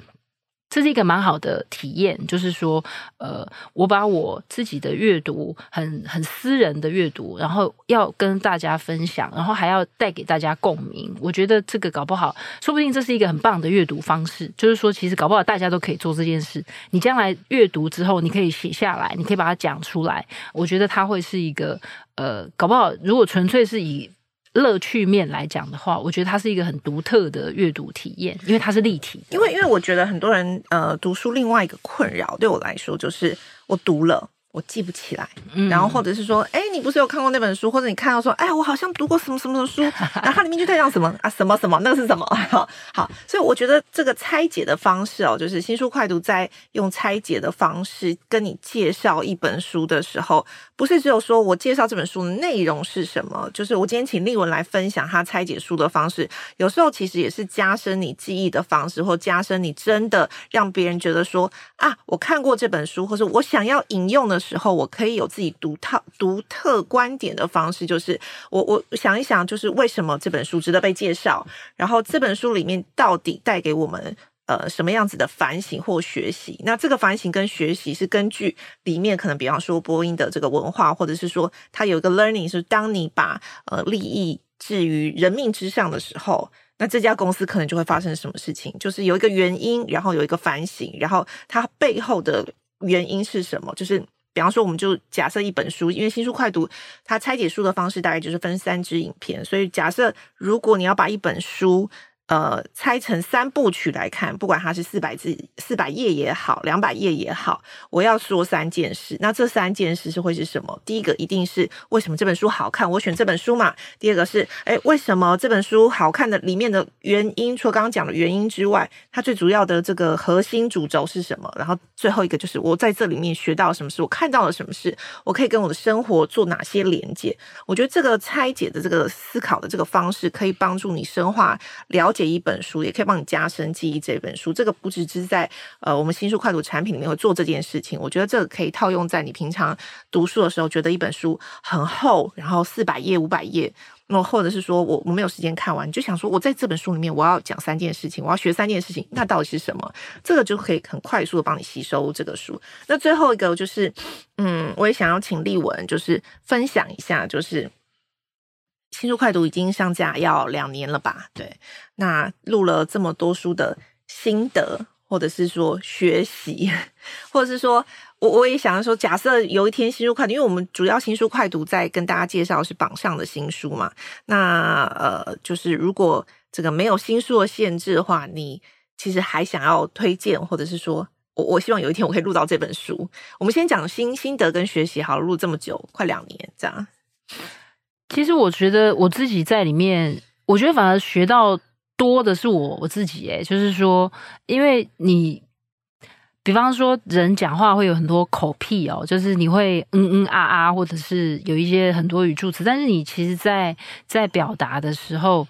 这是一个蛮好的体验。就是说，呃，我把我自己的阅读很很私人的阅读，然后要跟大家分享，然后还要带给大家共鸣。我觉得这个搞不好，说不定这是一个很棒的阅读方式。就是说，其实搞不好大家都可以做这件事。你将来阅读之后，你可以写下来，你可以把它讲出来。我觉得它会是一个，呃，搞不好如果纯粹是以乐趣面来讲的话，我觉得它是一个很独特的阅读体验，因为它是立体。因为，因为我觉得很多人呃读书，另外一个困扰对我来说就是我读了。我记不起来，然后或者是说，哎，你不是有看过那本书，或者你看到说，哎，我好像读过什么什么什么书，然后它里面就在讲什么？啊，什么什么，那个是什么？好，好，所以我觉得这个拆解的方式哦，就是新书快读在用拆解的方式跟你介绍一本书的时候，不是只有说我介绍这本书的内容是什么，就是我今天请俐文来分享他拆解书的方式，有时候其实也是加深你记忆的方式，或加深你真的让别人觉得说啊，我看过这本书，或者我想要引用的。时候，我可以有自己独套、独特观点的方式，就是我我想一想，就是为什么这本书值得被介绍，然后这本书里面到底带给我们呃什么样子的反省或学习？那这个反省跟学习是根据里面可能，比方说波音的这个文化，或者是说它有一个 learning，是当你把呃利益置于人命之上的时候，那这家公司可能就会发生什么事情？就是有一个原因，然后有一个反省，然后它背后的原因是什么？就是。比方说，我们就假设一本书，因为新书快读它拆解书的方式大概就是分三支影片，所以假设如果你要把一本书。呃，拆成三部曲来看，不管它是四百字、四百页也好，两百页也好，我要说三件事。那这三件事是会是什么？第一个一定是为什么这本书好看，我选这本书嘛。第二个是，哎，为什么这本书好看的里面的原因，除了刚刚讲的原因之外，它最主要的这个核心主轴是什么？然后最后一个就是我在这里面学到什么事，我看到了什么事，我可以跟我的生活做哪些连接？我觉得这个拆解的这个思考的这个方式，可以帮助你深化了解。写一本书也可以帮你加深记忆。这本书，这个不只是在呃我们新书快读产品里面会做这件事情。我觉得这个可以套用在你平常读书的时候，觉得一本书很厚，然后四百页、五百页，那或者是说我我没有时间看完，你就想说我在这本书里面我要讲三件事情，我要学三件事情，那到底是什么？这个就可以很快速的帮你吸收这个书。那最后一个就是，嗯，我也想要请俐文就是分享一下，就是。新书快读已经上架要两年了吧？对，那录了这么多书的心得，或者是说学习，或者是说我我也想要说，假设有一天新书快读，因为我们主要新书快读在跟大家介绍是榜上的新书嘛，那呃，就是如果这个没有新书的限制的话，你其实还想要推荐，或者是说我我希望有一天我可以录到这本书。我们先讲新心得跟学习，好，录这么久，快两年这样。其实我觉得我自己在里面，我觉得反而学到多的是我我自己诶，就是说，因为你比方说人讲话会有很多口癖哦，就是你会嗯嗯啊啊，或者是有一些很多语助词，但是你其实在在表达的时候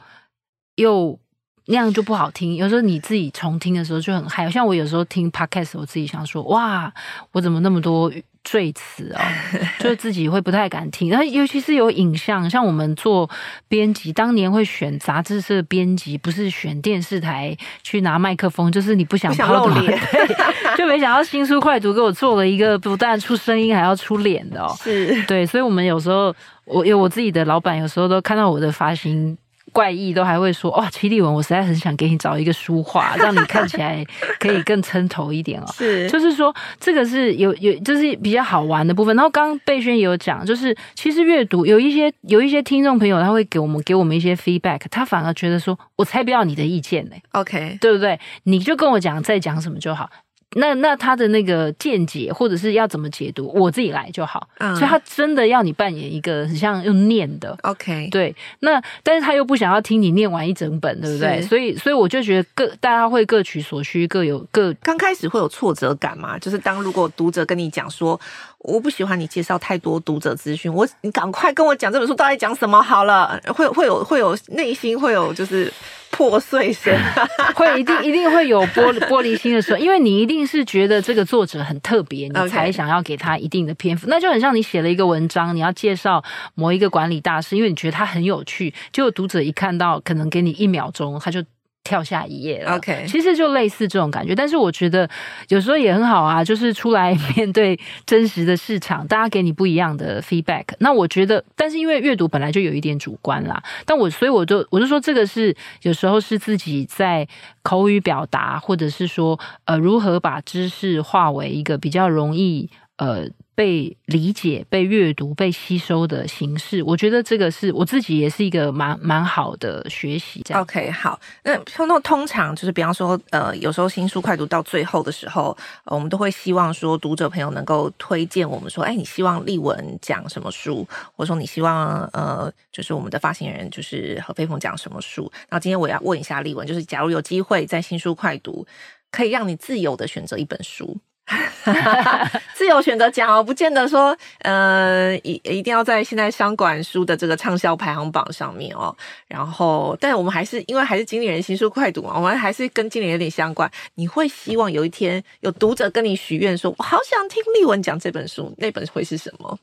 又那样就不好听。有时候你自己重听的时候就很害，像我有时候听 podcast，我自己想说哇，我怎么那么多。赘词哦，就自己会不太敢听，然后尤其是有影像，像我们做编辑，当年会选杂志社编辑，不是选电视台去拿麦克风，就是你不想抛头脸，就没想到新书快读给我做了一个不但出声音还要出脸的哦，是。对，所以我们有时候我有我自己的老板，有时候都看到我的发型。怪异都还会说哇，齐立文，我实在很想给你找一个书画，让你看起来可以更撑头一点哦。是，就是说这个是有有，就是比较好玩的部分。然后刚刚贝轩也有讲，就是其实阅读有一些有一些听众朋友他会给我们给我们一些 feedback，他反而觉得说我才不要你的意见呢。OK，对不对？你就跟我讲在讲什么就好。那那他的那个见解或者是要怎么解读，我自己来就好。嗯，所以他真的要你扮演一个很像用念的，OK，对。那但是他又不想要听你念完一整本，对不对？所以所以我就觉得各大家会各取所需，各有各。刚开始会有挫折感嘛？就是当如果读者跟你讲说，我不喜欢你介绍太多读者资讯，我你赶快跟我讲这本书到底讲什么好了。会会有会有内心会有就是。破碎声，会一定一定会有玻璃玻璃心的时候，因为你一定是觉得这个作者很特别，你才想要给他一定的篇幅。Okay. 那就很像你写了一个文章，你要介绍某一个管理大师，因为你觉得他很有趣，结果读者一看到，可能给你一秒钟，他就。跳下一页了，OK，其实就类似这种感觉，但是我觉得有时候也很好啊，就是出来面对真实的市场，大家给你不一样的 feedback。那我觉得，但是因为阅读本来就有一点主观啦，但我所以我就我就说这个是有时候是自己在口语表达，或者是说呃如何把知识化为一个比较容易呃。被理解、被阅读、被吸收的形式，我觉得这个是我自己也是一个蛮蛮好的学习。OK，好。那通通常就是，比方说，呃，有时候新书快读到最后的时候，我们都会希望说，读者朋友能够推荐我们说，哎，你希望丽文讲什么书，或者说你希望呃，就是我们的发行人就是何飞鹏讲什么书。那今天我要问一下丽文，就是假如有机会在新书快读，可以让你自由的选择一本书。自由选择讲哦，不见得说，呃，一一定要在现在商管书的这个畅销排行榜上面哦。然后，但我们还是因为还是经理人新书快读嘛，我们还是跟经理有点相关。你会希望有一天有读者跟你许愿说，我好想听丽文讲这本书，那本会是什么？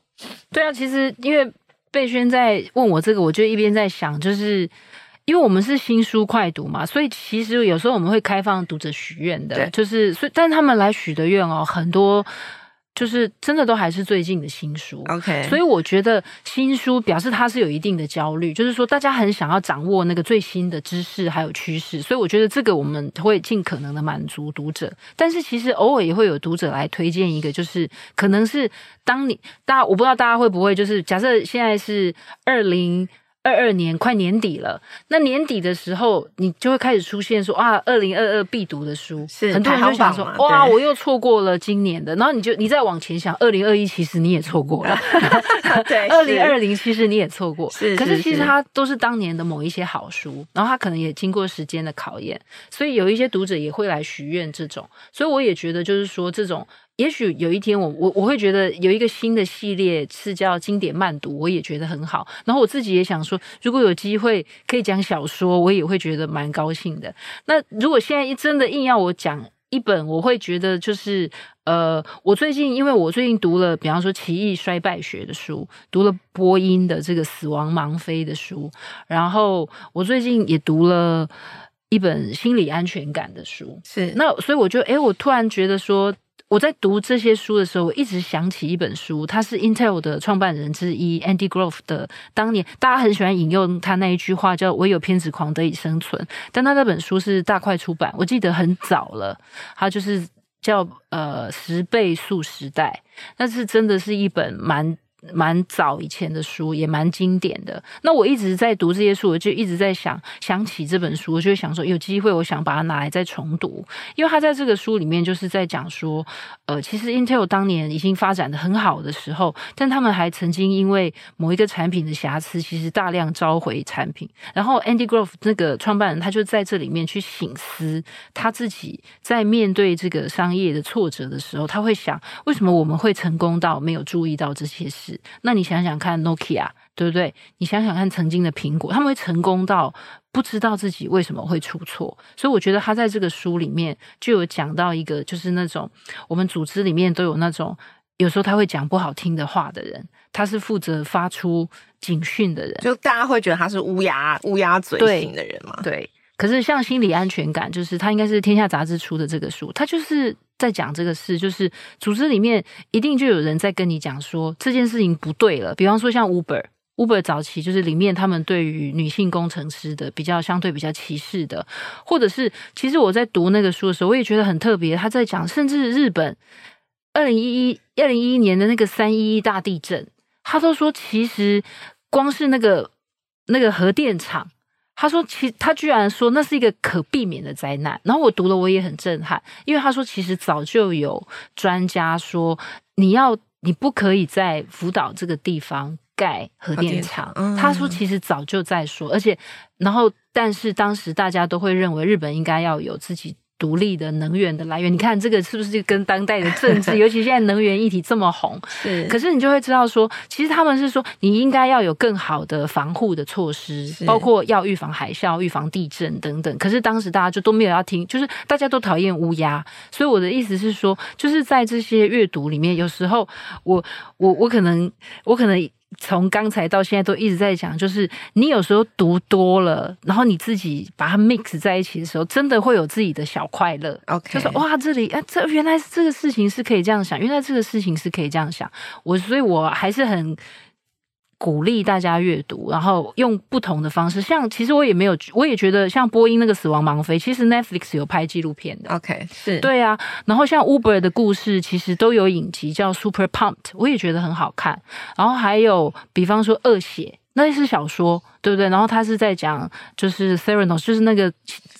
对啊，其实因为贝轩在问我这个，我就一边在想，就是。因为我们是新书快读嘛，所以其实有时候我们会开放读者许愿的，就是所以，但他们来许的愿哦，很多就是真的都还是最近的新书。OK，所以我觉得新书表示它是有一定的焦虑，就是说大家很想要掌握那个最新的知识还有趋势，所以我觉得这个我们会尽可能的满足读者。但是其实偶尔也会有读者来推荐一个，就是可能是当你大家我不知道大家会不会就是假设现在是二零。二二年快年底了，那年底的时候，你就会开始出现说啊，二零二二必读的书，是。很多人就想说哇，我又错过了今年的，然后你就你再往前想，二零二一其实你也错过了，对，二零二零其实你也错过，是，可是其实它都是当年的某一些好书，然后它可能也经过时间的考验，所以有一些读者也会来许愿这种，所以我也觉得就是说这种。也许有一天我，我我我会觉得有一个新的系列是叫经典慢读，我也觉得很好。然后我自己也想说，如果有机会可以讲小说，我也会觉得蛮高兴的。那如果现在真的硬要我讲一本，我会觉得就是呃，我最近因为我最近读了，比方说《奇异衰败学》的书，读了波音的这个《死亡盲飞》的书，然后我最近也读了一本心理安全感的书。是那所以我就诶，我突然觉得说。我在读这些书的时候，我一直想起一本书，他是 Intel 的创办人之一 Andy Grove 的。当年大家很喜欢引用他那一句话，叫“唯有偏执狂得以生存”。但他那本书是大快出版，我记得很早了。他就是叫呃十倍速时代，那是真的是一本蛮蛮早以前的书，也蛮经典的。那我一直在读这些书，我就一直在想，想起这本书，我就想说，有机会我想把它拿来再重读，因为他在这个书里面就是在讲说，呃，其实 Intel 当年已经发展的很好的时候，但他们还曾经因为某一个产品的瑕疵，其实大量召回产品。然后 Andy Grove 那个创办人，他就在这里面去醒思他自己在面对这个商业的挫折的时候，他会想，为什么我们会成功到没有注意到这些事？那你想想看，Nokia 对不对？你想想看，曾经的苹果，他们会成功到不知道自己为什么会出错。所以我觉得他在这个书里面就有讲到一个，就是那种我们组织里面都有那种有时候他会讲不好听的话的人，他是负责发出警讯的人，就大家会觉得他是乌鸦乌鸦嘴型的人嘛？对。可是像心理安全感，就是他应该是天下杂志出的这个书，他就是。在讲这个事，就是组织里面一定就有人在跟你讲说这件事情不对了。比方说像 Uber，Uber 早期就是里面他们对于女性工程师的比较相对比较歧视的，或者是其实我在读那个书的时候，我也觉得很特别。他在讲，甚至日本二零一一二零一一年的那个三一一大地震，他都说其实光是那个那个核电厂。他说：“其他居然说那是一个可避免的灾难。”然后我读了，我也很震撼，因为他说其实早就有专家说，你要你不可以在福岛这个地方盖核电厂。嗯、他说其实早就在说，而且然后但是当时大家都会认为日本应该要有自己。独立的能源的来源，你看这个是不是跟当代的政治，尤其现在能源议题这么红，是。可是你就会知道说，其实他们是说，你应该要有更好的防护的措施，包括要预防海啸、预防地震等等。可是当时大家就都没有要听，就是大家都讨厌乌鸦。所以我的意思是说，就是在这些阅读里面，有时候我我我可能我可能。从刚才到现在都一直在讲，就是你有时候读多了，然后你自己把它 mix 在一起的时候，真的会有自己的小快乐。OK，就是哇，这里啊，这原来这个事情是可以这样想，原来这个事情是可以这样想。我所以，我还是很。鼓励大家阅读，然后用不同的方式。像其实我也没有，我也觉得像波音那个死亡盲飞，其实 Netflix 有拍纪录片的。OK，是对啊。然后像 Uber 的故事，其实都有影集叫 Super Pumped，我也觉得很好看。然后还有，比方说恶血，那是小说。对不对？然后他是在讲，就是 Theranos，就是那个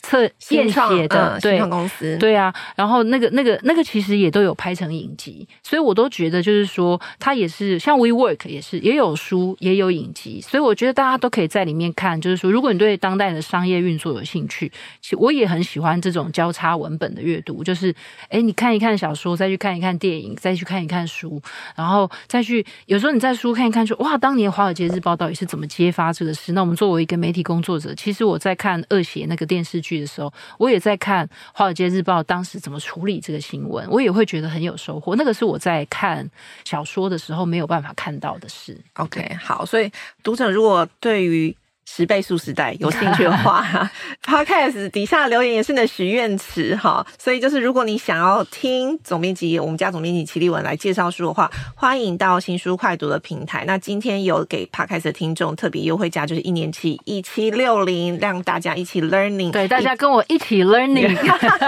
测验血的，嗯、对公司，对啊。然后那个、那个、那个，其实也都有拍成影集，所以我都觉得，就是说，他也是像 WeWork 也是，也有书，也有影集，所以我觉得大家都可以在里面看。就是说，如果你对当代的商业运作有兴趣，其实我也很喜欢这种交叉文本的阅读，就是，哎，你看一看小说，再去看一看电影，再去看一看书，然后再去，有时候你在书看一看说，说哇，当年《华尔街日报》到底是怎么揭发这个事？那我们作为一个媒体工作者，其实我在看《恶血》那个电视剧的时候，我也在看《华尔街日报》当时怎么处理这个新闻，我也会觉得很有收获。那个是我在看小说的时候没有办法看到的事。OK，好，所以读者如果对于十倍速时代有兴趣的话，Podcast 底下留言也是你的许愿池哈。所以就是如果你想要听总编辑，我们家总编辑齐立文来介绍书的话，欢迎到新书快读的平台。那今天有给 Podcast 的听众特别优惠价，就是一年期一七六零，让大家一起 learning，对，大家跟我一起 learning，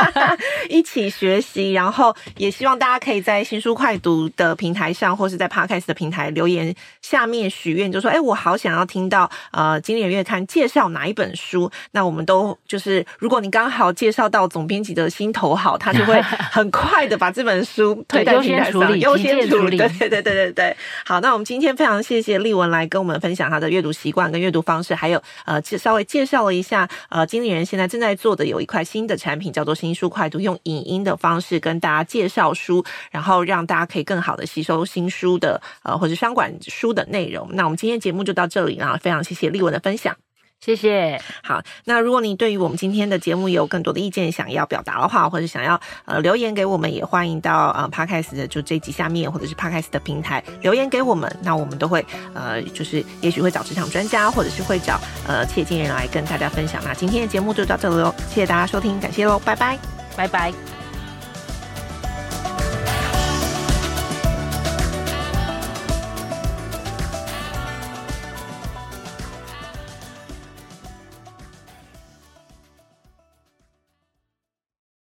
一起学习。然后也希望大家可以在新书快读的平台上，或是在 Podcast 的平台留言下面许愿，就说：“哎，我好想要听到呃今年。”月刊介绍哪一本书？那我们都就是，如果你刚好介绍到总编辑的心头好，他就会很快的把这本书推在平台上，优先处理。对对对对对对。好，那我们今天非常谢谢丽文来跟我们分享他的阅读习惯跟阅读方式，还有呃，稍微介绍了一下呃，经理人现在正在做的有一块新的产品，叫做新书快读，用影音的方式跟大家介绍书，然后让大家可以更好的吸收新书的呃或者商管书的内容。那我们今天节目就到这里了，非常谢谢丽文的分享。谢谢。好，那如果你对于我们今天的节目有更多的意见想要表达的话，或者想要呃留言给我们，也欢迎到呃 Podcast 的就这集下面，或者是 Podcast 的平台留言给我们。那我们都会呃就是也许会找职场专家，或者是会找呃企业经理人来跟大家分享。那今天的节目就到这里喽，谢谢大家收听，感谢喽，拜拜，拜拜。